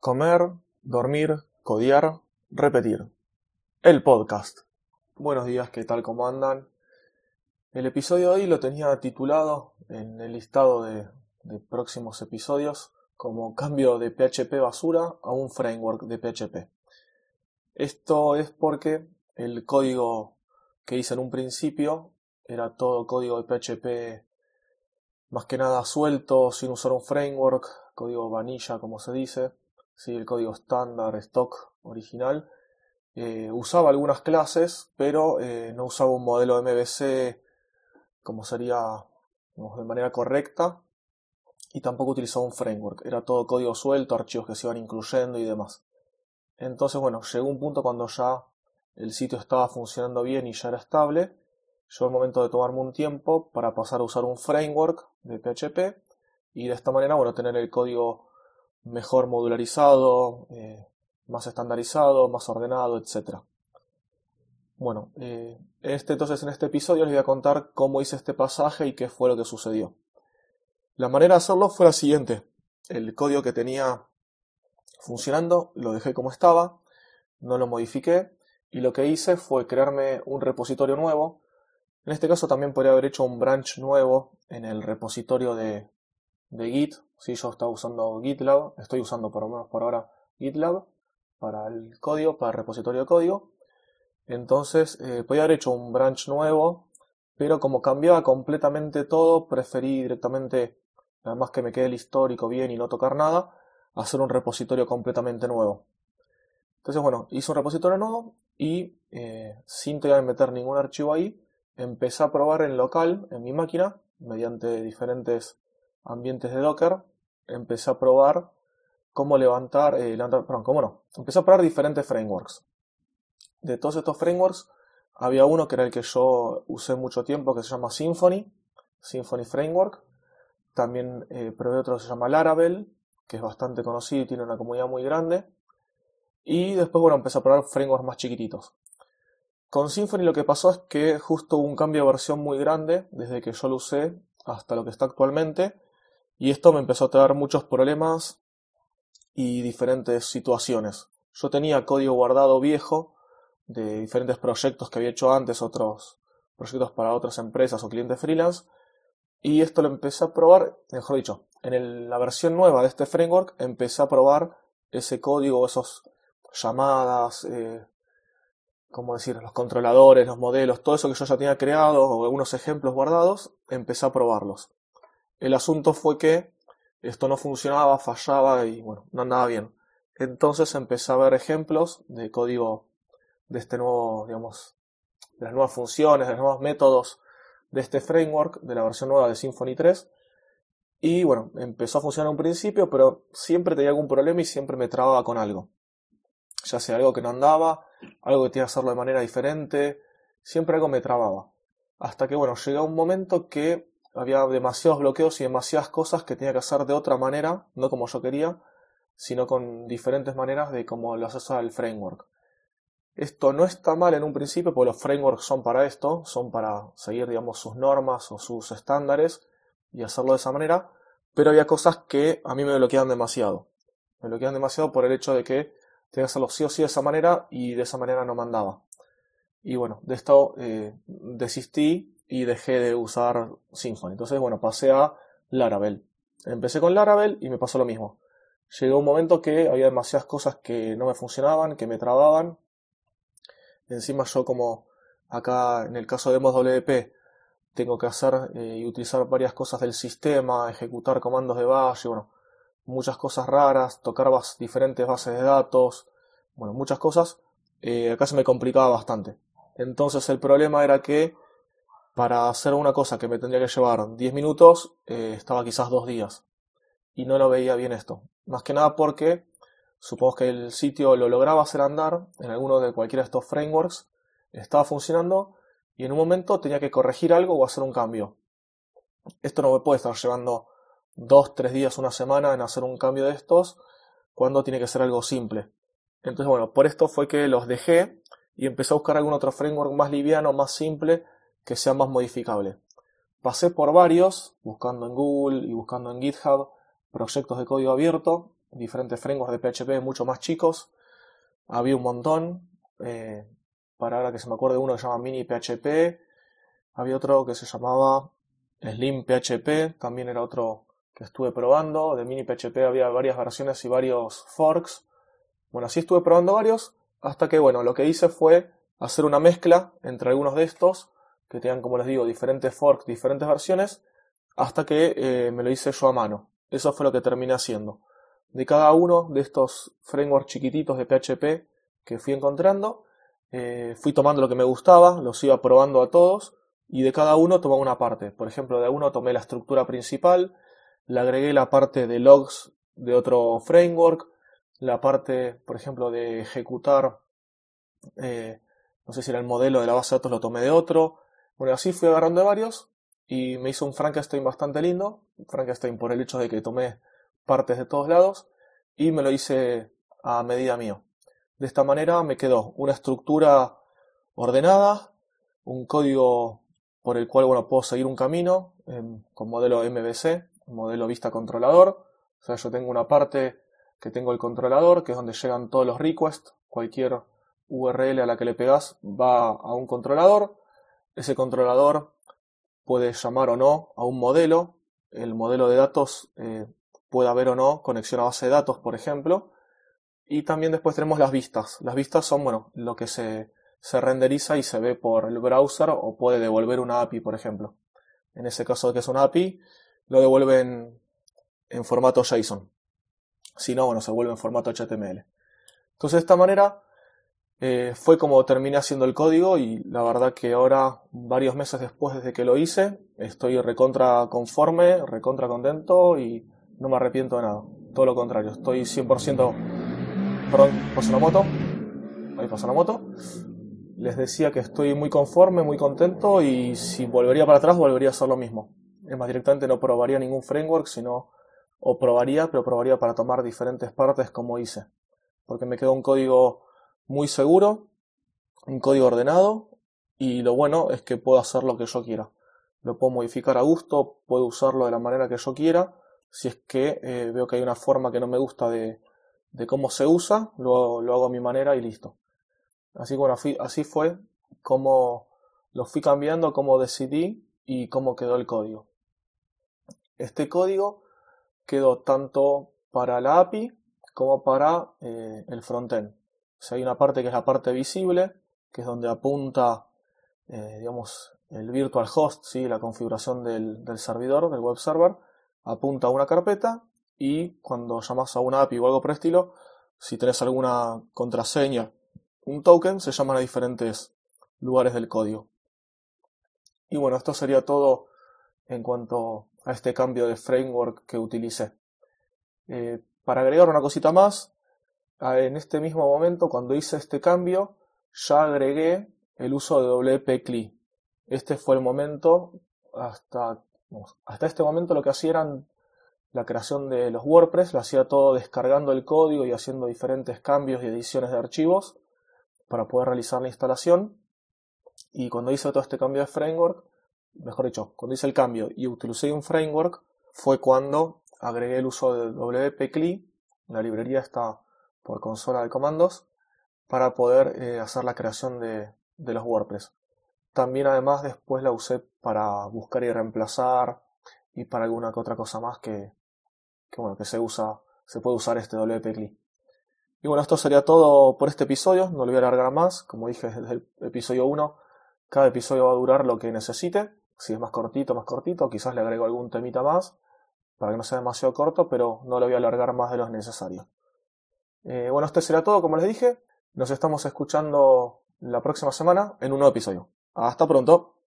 Comer, dormir, codiar, repetir. El podcast. Buenos días, ¿qué tal? ¿Cómo andan? El episodio de hoy lo tenía titulado en el listado de, de próximos episodios como cambio de PHP basura a un framework de PHP. Esto es porque el código que hice en un principio era todo código de PHP más que nada suelto, sin usar un framework, código vanilla como se dice, el código estándar, stock, original. Eh, usaba algunas clases, pero eh, no usaba un modelo MVC como sería de manera correcta y tampoco utilizaba un framework. Era todo código suelto, archivos que se iban incluyendo y demás. Entonces, bueno, llegó un punto cuando ya el sitio estaba funcionando bien y ya era estable. Llegó el momento de tomarme un tiempo para pasar a usar un framework de PHP y de esta manera, bueno, tener el código mejor modularizado, eh, más estandarizado, más ordenado, etc. Bueno, eh, este, entonces en este episodio les voy a contar cómo hice este pasaje y qué fue lo que sucedió. La manera de hacerlo fue la siguiente. El código que tenía funcionando lo dejé como estaba, no lo modifiqué y lo que hice fue crearme un repositorio nuevo. En este caso también podría haber hecho un branch nuevo en el repositorio de, de Git. Si yo estaba usando GitLab, estoy usando por lo menos por ahora GitLab para el código, para el repositorio de código. Entonces eh, podía haber hecho un branch nuevo, pero como cambiaba completamente todo, preferí directamente, además que me quede el histórico bien y no tocar nada, hacer un repositorio completamente nuevo. Entonces, bueno, hice un repositorio nuevo y eh, sin tener que meter ningún archivo ahí, empecé a probar en local, en mi máquina, mediante diferentes ambientes de Docker, empecé a probar cómo levantar, eh, perdón, cómo no, empecé a probar diferentes frameworks. De todos estos frameworks, había uno que era el que yo usé mucho tiempo, que se llama Symfony, Symfony Framework. También eh, probé otro que se llama Laravel, que es bastante conocido y tiene una comunidad muy grande. Y después, bueno, empecé a probar frameworks más chiquititos. Con Symfony lo que pasó es que justo hubo un cambio de versión muy grande desde que yo lo usé hasta lo que está actualmente y esto me empezó a traer muchos problemas y diferentes situaciones. Yo tenía código guardado viejo de diferentes proyectos que había hecho antes, otros proyectos para otras empresas o clientes freelance, y esto lo empecé a probar, mejor dicho, en la versión nueva de este framework empecé a probar ese código, esas llamadas, eh, como decir, los controladores, los modelos, todo eso que yo ya tenía creado o algunos ejemplos guardados, empecé a probarlos. El asunto fue que esto no funcionaba, fallaba y bueno, no andaba bien. Entonces empecé a ver ejemplos de código de este nuevo, digamos, de las nuevas funciones, de los nuevos métodos de este framework, de la versión nueva de Symfony 3. Y bueno, empezó a funcionar un principio, pero siempre tenía algún problema y siempre me trababa con algo. Ya sea algo que no andaba, algo que tenía que hacerlo de manera diferente, siempre algo me trababa. Hasta que bueno, llegó un momento que había demasiados bloqueos y demasiadas cosas que tenía que hacer de otra manera, no como yo quería, sino con diferentes maneras de cómo lo hace el framework. Esto no está mal en un principio, porque los frameworks son para esto, son para seguir, digamos, sus normas o sus estándares y hacerlo de esa manera, pero había cosas que a mí me bloqueaban demasiado. Me bloqueaban demasiado por el hecho de que tenía que hacerlo sí o sí de esa manera y de esa manera no mandaba. Y bueno, de esto eh, desistí y dejé de usar Symfony. Entonces, bueno, pasé a Laravel. Empecé con Laravel y me pasó lo mismo. Llegó un momento que había demasiadas cosas que no me funcionaban, que me trababan. Encima yo como acá en el caso de MosWP tengo que hacer eh, y utilizar varias cosas del sistema, ejecutar comandos de bash, bueno, muchas cosas raras, tocar diferentes bases de datos, bueno, muchas cosas. Eh, acá se me complicaba bastante. Entonces el problema era que para hacer una cosa que me tendría que llevar 10 minutos, eh, estaba quizás dos días. Y no lo veía bien esto. Más que nada porque supongo que el sitio lo lograba hacer andar en alguno de cualquiera de estos frameworks, estaba funcionando y en un momento tenía que corregir algo o hacer un cambio. Esto no me puede estar llevando dos, tres días, una semana en hacer un cambio de estos cuando tiene que ser algo simple. Entonces, bueno, por esto fue que los dejé y empecé a buscar algún otro framework más liviano, más simple, que sea más modificable. Pasé por varios, buscando en Google y buscando en GitHub proyectos de código abierto, diferentes frameworks de PHP mucho más chicos. Había un montón. Eh, para ahora que se me acuerde uno que se llama Mini PHP. Había otro que se llamaba Slim PHP. También era otro que estuve probando. De Mini PHP había varias versiones y varios forks. Bueno, así estuve probando varios. Hasta que, bueno, lo que hice fue hacer una mezcla entre algunos de estos. Que tenían, como les digo, diferentes forks, diferentes versiones. Hasta que eh, me lo hice yo a mano. Eso fue lo que terminé haciendo. De cada uno de estos frameworks chiquititos de PHP que fui encontrando, eh, fui tomando lo que me gustaba, los iba probando a todos y de cada uno tomaba una parte. Por ejemplo, de uno tomé la estructura principal, le agregué la parte de logs de otro framework, la parte, por ejemplo, de ejecutar, eh, no sé si era el modelo de la base de datos, lo tomé de otro. Bueno, así fui agarrando de varios y me hizo un Frankenstein bastante lindo. Frankenstein por el hecho de que tomé partes de todos lados y me lo hice a medida mío. De esta manera me quedó una estructura ordenada, un código por el cual bueno, puedo seguir un camino con modelo MVC, modelo vista controlador. O sea, yo tengo una parte que tengo el controlador, que es donde llegan todos los requests, cualquier URL a la que le pegas va a un controlador. Ese controlador puede llamar o no a un modelo. El modelo de datos eh, puede haber o no conexión a base de datos, por ejemplo. Y también después tenemos las vistas. Las vistas son, bueno, lo que se, se renderiza y se ve por el browser o puede devolver una API, por ejemplo. En ese caso que es una API, lo devuelve en, en formato JSON. Si no, bueno, se vuelve en formato HTML. Entonces, de esta manera, eh, fue como terminé haciendo el código y la verdad que ahora, varios meses después desde que lo hice, estoy recontra conforme, recontra contento y no me arrepiento de nada. Todo lo contrario, estoy 100%... Perdón, pasa una moto. Ahí pasa la moto. Les decía que estoy muy conforme, muy contento y si volvería para atrás volvería a hacer lo mismo. Es más, directamente no probaría ningún framework, sino o probaría, pero probaría para tomar diferentes partes como hice. Porque me quedó un código muy seguro, un código ordenado y lo bueno es que puedo hacer lo que yo quiera. Lo puedo modificar a gusto, puedo usarlo de la manera que yo quiera. Si es que eh, veo que hay una forma que no me gusta de, de cómo se usa, lo, lo, hago a mi manera y listo. Así bueno, así fue como lo fui cambiando, cómo decidí y cómo quedó el código. Este código quedó tanto para la API como para eh, el frontend hay una parte que es la parte visible, que es donde apunta, eh, digamos, el virtual host, ¿sí? la configuración del, servidor, del web server, apunta a una carpeta y cuando llamas a una API o algo por estilo, si tenés alguna contraseña, un token, se llaman a diferentes lugares del código. Y bueno, esto sería todo en cuanto a este cambio de framework que utilicé. Eh, para agregar una cosita más, en este mismo momento, cuando hice este cambio, ya agregué el uso de WP CLI. Este fue el momento, hasta, hasta este momento lo que hacía era la creación de los WordPress, lo hacía todo descargando el código y haciendo diferentes cambios y ediciones de archivos para poder realizar la instalación. Y cuando hice todo este cambio de framework, mejor dicho, cuando hice el cambio y utilicé un framework, fue cuando agregué el uso de WP CLI. La librería está por consola de comandos para poder eh, hacer la creación de, los WordPress. También además después la usé para buscar y reemplazar y para alguna que otra cosa más que, bueno, que se usa, se puede usar este WP Y bueno, esto sería todo por este episodio, no lo voy a alargar más, como dije desde el episodio 1, cada episodio va a durar lo que necesite, si es más cortito, más cortito, quizás le agrego algún temita más para que no sea demasiado corto, pero no lo voy a alargar más de lo necesario. Eh, bueno, esto será todo, como les dije. Nos estamos escuchando la próxima semana en un nuevo episodio. Hasta pronto.